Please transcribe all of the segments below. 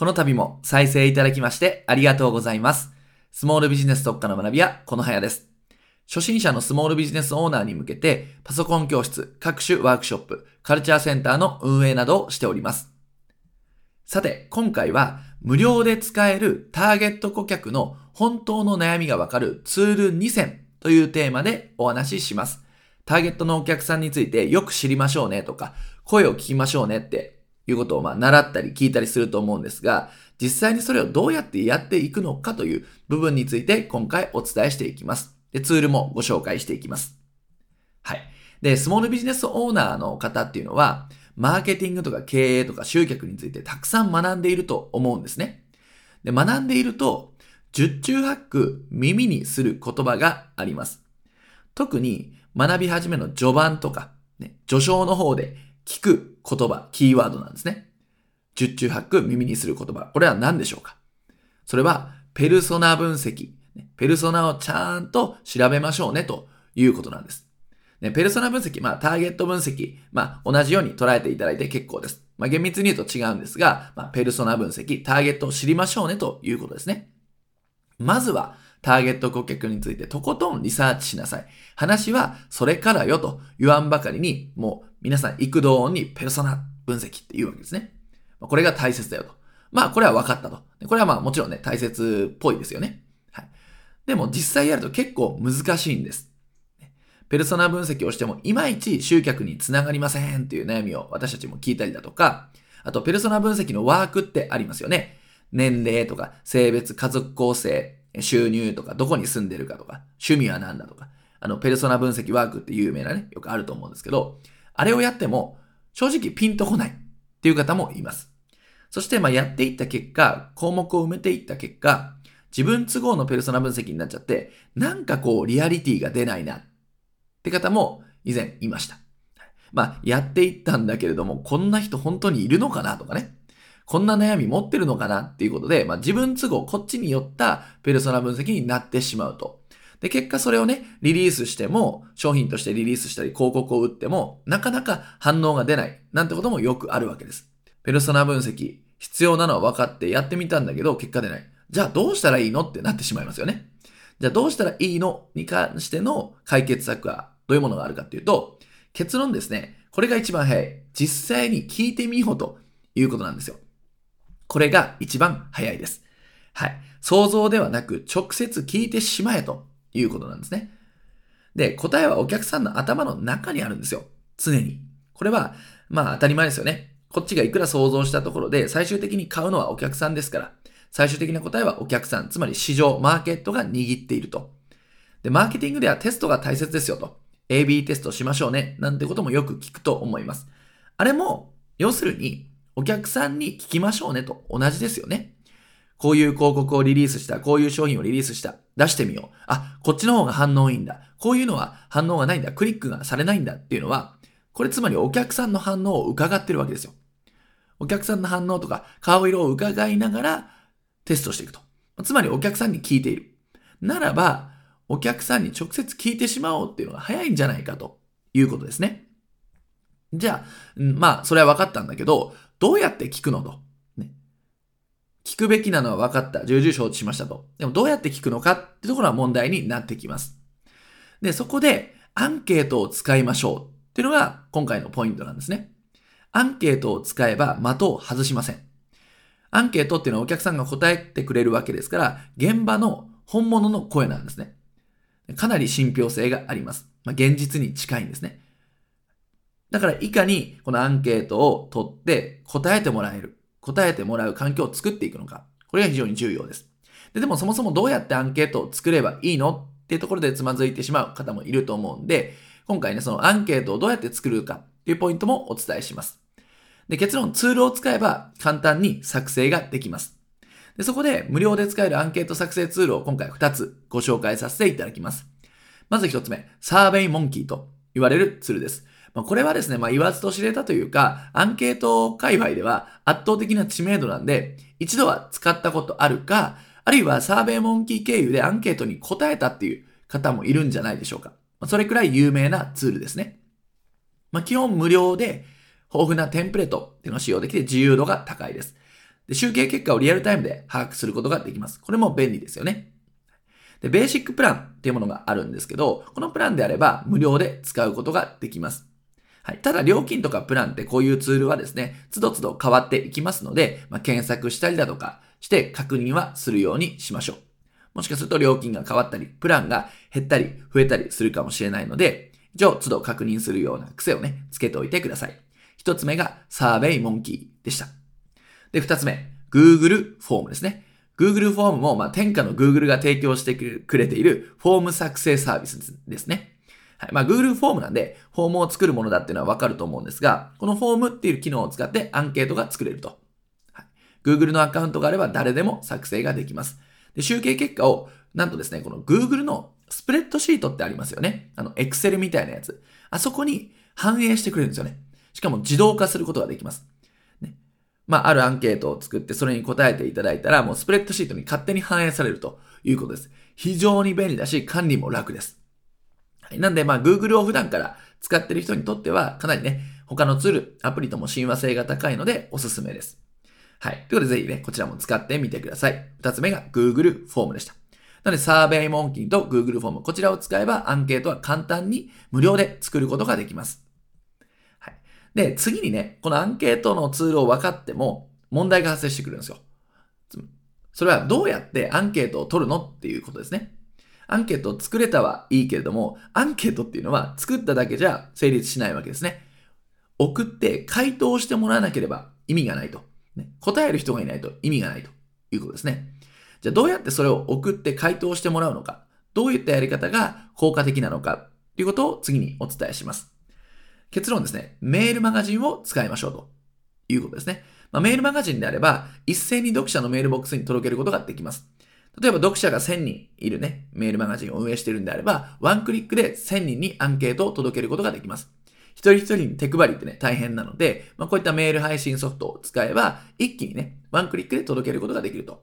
この度も再生いただきましてありがとうございます。スモールビジネス特化の学び屋、このはやです。初心者のスモールビジネスオーナーに向けて、パソコン教室、各種ワークショップ、カルチャーセンターの運営などをしております。さて、今回は無料で使えるターゲット顧客の本当の悩みがわかるツール2選というテーマでお話しします。ターゲットのお客さんについてよく知りましょうねとか、声を聞きましょうねっていうことをまあ習ったり聞いたりすると思うんですが、実際にそれをどうやってやっていくのかという部分について今回お伝えしていきます。で、ツールもご紹介していきます。はい。で、スモールビジネスオーナーの方っていうのは、マーケティングとか経営とか集客についてたくさん学んでいると思うんですね。で、学んでいると、十中八九耳にする言葉があります。特に学び始めの序盤とか、ね、序章の方で聞く言葉、キーワードなんですね。十中八九耳にする言葉。これは何でしょうか？それは、ペルソナ分析。ペルソナをちゃんと調べましょうねということなんです。ね、ペルソナ分析、まあ、ターゲット分析、まあ、同じように捉えていただいて結構です。まあ、厳密に言うと違うんですが、まあ、ペルソナ分析、ターゲットを知りましょうねということですね。まずは、ターゲット顧客についてとことんリサーチしなさい。話はそれからよと言わんばかりに、もう皆さん幾度にペルソナ分析って言うわけですね。これが大切だよと。まあこれは分かったと。これはまあもちろんね、大切っぽいですよね。はい。でも実際やると結構難しいんです。ペルソナ分析をしてもいまいち集客につながりませんっていう悩みを私たちも聞いたりだとか、あとペルソナ分析のワークってありますよね。年齢とか性別、家族構成、収入とか、どこに住んでるかとか、趣味は何だとか、あの、ペルソナ分析ワークって有名なね、よくあると思うんですけど、あれをやっても、正直ピンとこないっていう方もいます。そして、まあ、やっていった結果、項目を埋めていった結果、自分都合のペルソナ分析になっちゃって、なんかこう、リアリティが出ないなって方も以前いました。まあ、やっていったんだけれども、こんな人本当にいるのかなとかね。こんな悩み持ってるのかなっていうことで、まあ、自分都合、こっちによったペルソナ分析になってしまうと。で、結果それをね、リリースしても、商品としてリリースしたり、広告を打っても、なかなか反応が出ない、なんてこともよくあるわけです。ペルソナ分析、必要なのは分かってやってみたんだけど、結果出ない。じゃあどうしたらいいの？ってなってしまいますよね。じゃあどうしたらいいの？に関しての解決策はどういうものがあるかっていうと、結論ですね。これが一番早い。実際に聞いてみようということなんですよ。これが一番早いです。はい。想像ではなく直接聞いてしまえということなんですね。で、答えはお客さんの頭の中にあるんですよ。常に。これは、まあ当たり前ですよね。こっちがいくら想像したところで最終的に買うのはお客さんですから。最終的な答えはお客さん、つまり市場、マーケットが握っていると。で、マーケティングではテストが大切ですよと。AB テストしましょうね。なんてこともよく聞くと思います。あれも、要するに、お客さんに聞きましょうねと同じですよね。こういう広告をリリースした、こういう商品をリリースした、出してみよう。あ、こっちの方が反応いいんだ。こういうのは反応がないんだ。クリックがされないんだっていうのは、これつまりお客さんの反応を伺ってるわけですよ。お客さんの反応とか顔色を伺いながらテストしていくと。つまりお客さんに聞いている。ならば、お客さんに直接聞いてしまおうっていうのが早いんじゃないかということですね。じゃあ、まあ、それは分かったんだけど、どうやって聞くのと。聞くべきなのは分かった。重々承知しましたと。でもどうやって聞くのかってところは問題になってきます。で、そこでアンケートを使いましょうっていうのが今回のポイントなんですね。アンケートを使えば的を外しません。アンケートっていうのはお客さんが答えてくれるわけですから、現場の本物の声なんですね。かなり信憑性があります。まあ、現実に近いんですね。だから、いかにこのアンケートを取って答えてもらえる、答えてもらう環境を作っていくのか。これが非常に重要です。ででもそもそもどうやってアンケートを作ればいいのっていうところでつまずいてしまう方もいると思うんで、今回ね、そのアンケートをどうやって作るかっていうポイントもお伝えします。で、結論、ツールを使えば簡単に作成ができます。でそこで無料で使えるアンケート作成ツールを今回2つご紹介させていただきます。まず1つ目、サーベイモンキーと言われるツールです。まあ、これはですね、まあ、言わずと知れたというか、アンケート界隈では圧倒的な知名度なんで、一度は使ったことあるか、あるいはサーベイモンキー経由でアンケートに答えたっていう方もいるんじゃないでしょうか。ま、それくらい有名なツールですね。まあ、基本無料で豊富なテンプレートっていうのを使用できて自由度が高いです。で、集計結果をリアルタイムで把握することができます。これも便利ですよね。で、ベーシックプランっていうものがあるんですけど、このプランであれば無料で使うことができます。はい。ただ、料金とかプランってこういうツールはですね、つどつど変わっていきますので、まあ、検索したりだとかして確認はするようにしましょう。もしかすると料金が変わったり、プランが減ったり、増えたりするかもしれないので、一応、都度確認するような癖をね、つけておいてください。一つ目が、サーベイモンキーでした。で、二つ目、Google フォームですね。Google フォームも、まあ、天下の Google が提供してくれているフォーム作成サービスですね。はい。まあ、Google フォームなんで、フォームを作るものだっていうのはわかると思うんですが、このフォームっていう機能を使ってアンケートが作れると。はい、Google のアカウントがあれば誰でも作成ができます。で、集計結果を、なんとですね、この Google のスプレッドシートってありますよね。あの、Excel みたいなやつ。あそこに反映してくれるんですよね。しかも自動化することができます。ね。まあ、あるアンケートを作って、それに答えていただいたら、もうスプレッドシートに勝手に反映されるということです。非常に便利だし、管理も楽です。なんで、まあ、Google を普段から使ってる人にとっては、かなりね、他のツール、アプリとも親和性が高いので、おすすめです。はい。ということで、ぜひね、こちらも使ってみてください。二つ目が Google フォームでした。なので、サーベイモンキーと Google フォーム、こちらを使えばアンケートは簡単に無料で作ることができます。はい。で、次にね、このアンケートのツールを分かっても、問題が発生してくるんですよ。それはどうやってアンケートを取るのっていうことですね。アンケートを作れたはいいけれども、アンケートっていうのは作っただけじゃ成立しないわけですね。送って回答してもらわなければ意味がないと。ね、答える人がいないと意味がないということですね。じゃあどうやってそれを送って回答してもらうのか、どういったやり方が効果的なのかということを次にお伝えします。結論ですね、メールマガジンを使いましょうということですね。まあ、メールマガジンであれば、一斉に読者のメールボックスに届けることができます。例えば読者が1000人いるね、メールマガジンを運営しているんであれば、ワンクリックで1000人にアンケートを届けることができます。一人一人に手配りってね、大変なので、まあ、こういったメール配信ソフトを使えば、一気にね、ワンクリックで届けることができると。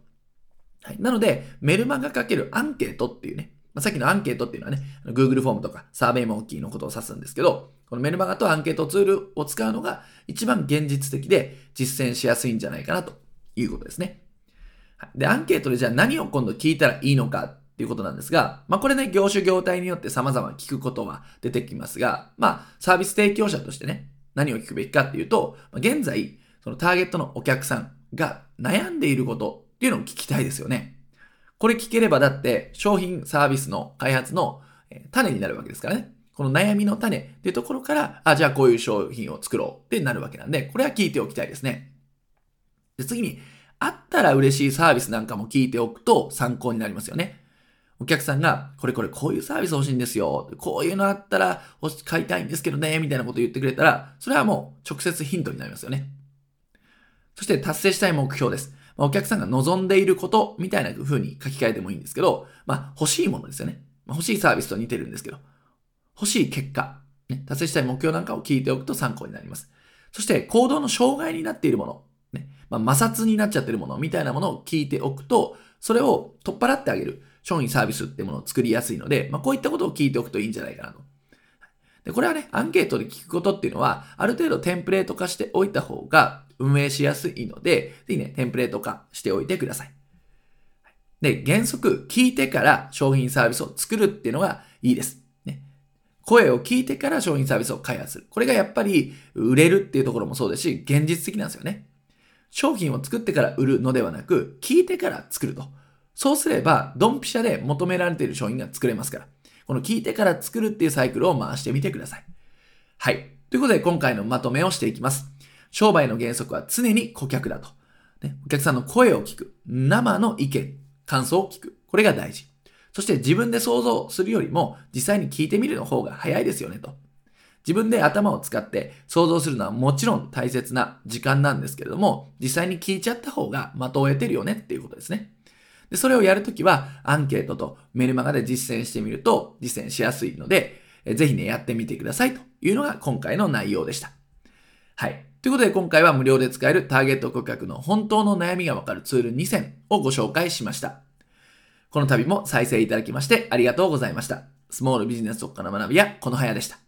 はい。なので、メルマガかけるアンケートっていうね、まあ、さっきのアンケートっていうのはね、Google フォームとかサーベイモンキーのことを指すんですけど、このメルマガとアンケートツールを使うのが一番現実的で実践しやすいんじゃないかなということですね。で、アンケートでじゃあ何を今度聞いたらいいのかっていうことなんですが、まあこれね、業種業態によって様々聞くことは出てきますが、まあサービス提供者としてね、何を聞くべきかっていうと、現在、そのターゲットのお客さんが悩んでいることっていうのを聞きたいですよね。これ聞ければだって商品サービスの開発の種になるわけですからね。この悩みの種っていうところから、あ、じゃあこういう商品を作ろうってなるわけなんで、これは聞いておきたいですね。で次に、あったら嬉しいサービスなんかも聞いておくと参考になりますよね。お客さんが、これこれこういうサービス欲しいんですよ。こういうのあったら買いたいんですけどね、みたいなこと言ってくれたら、それはもう直接ヒントになりますよね。そして達成したい目標です。お客さんが望んでいることみたいな風に書き換えてもいいんですけど、まあ欲しいものですよね。まあ、欲しいサービスと似てるんですけど、欲しい結果、ね、達成したい目標なんかを聞いておくと参考になります。そして行動の障害になっているもの、ね、まあ、摩擦になっちゃってるものみたいなものを聞いておくと、それを取っ払ってあげる商品サービスってものを作りやすいので、まあ、こういったことを聞いておくといいんじゃないかなと。で、これはね、アンケートで聞くことっていうのは、ある程度テンプレート化しておいた方が運営しやすいので、ぜひね、テンプレート化しておいてください。で、原則、聞いてから商品サービスを作るっていうのがいいです。ね。声を聞いてから商品サービスを開発する。これがやっぱり売れるっていうところもそうですし、現実的なんですよね。商品を作ってから売るのではなく、聞いてから作ると。そうすれば、ドンピシャで求められている商品が作れますから。この聞いてから作るっていうサイクルを回してみてください。はい。ということで、今回のまとめをしていきます。商売の原則は常に顧客だと。ね、お客さんの声を聞く。生の意見、感想を聞く。これが大事。そして自分で想像するよりも実際に聞いてみるの方が早いですよねと。自分で頭を使って想像するのはもちろん大切な時間なんですけれども、実際に聞いちゃった方が的を得てるよねっていうことですね。で、それをやるときはアンケートとメルマガで実践してみると実践しやすいので、ぜひね、やってみてくださいというのが今回の内容でした。はい。ということで今回は無料で使えるターゲット顧客の本当の悩みがわかるツール2選をご紹介しました。この度も再生いただきましてありがとうございました。スモールビジネス特化の学びやこのはやでした。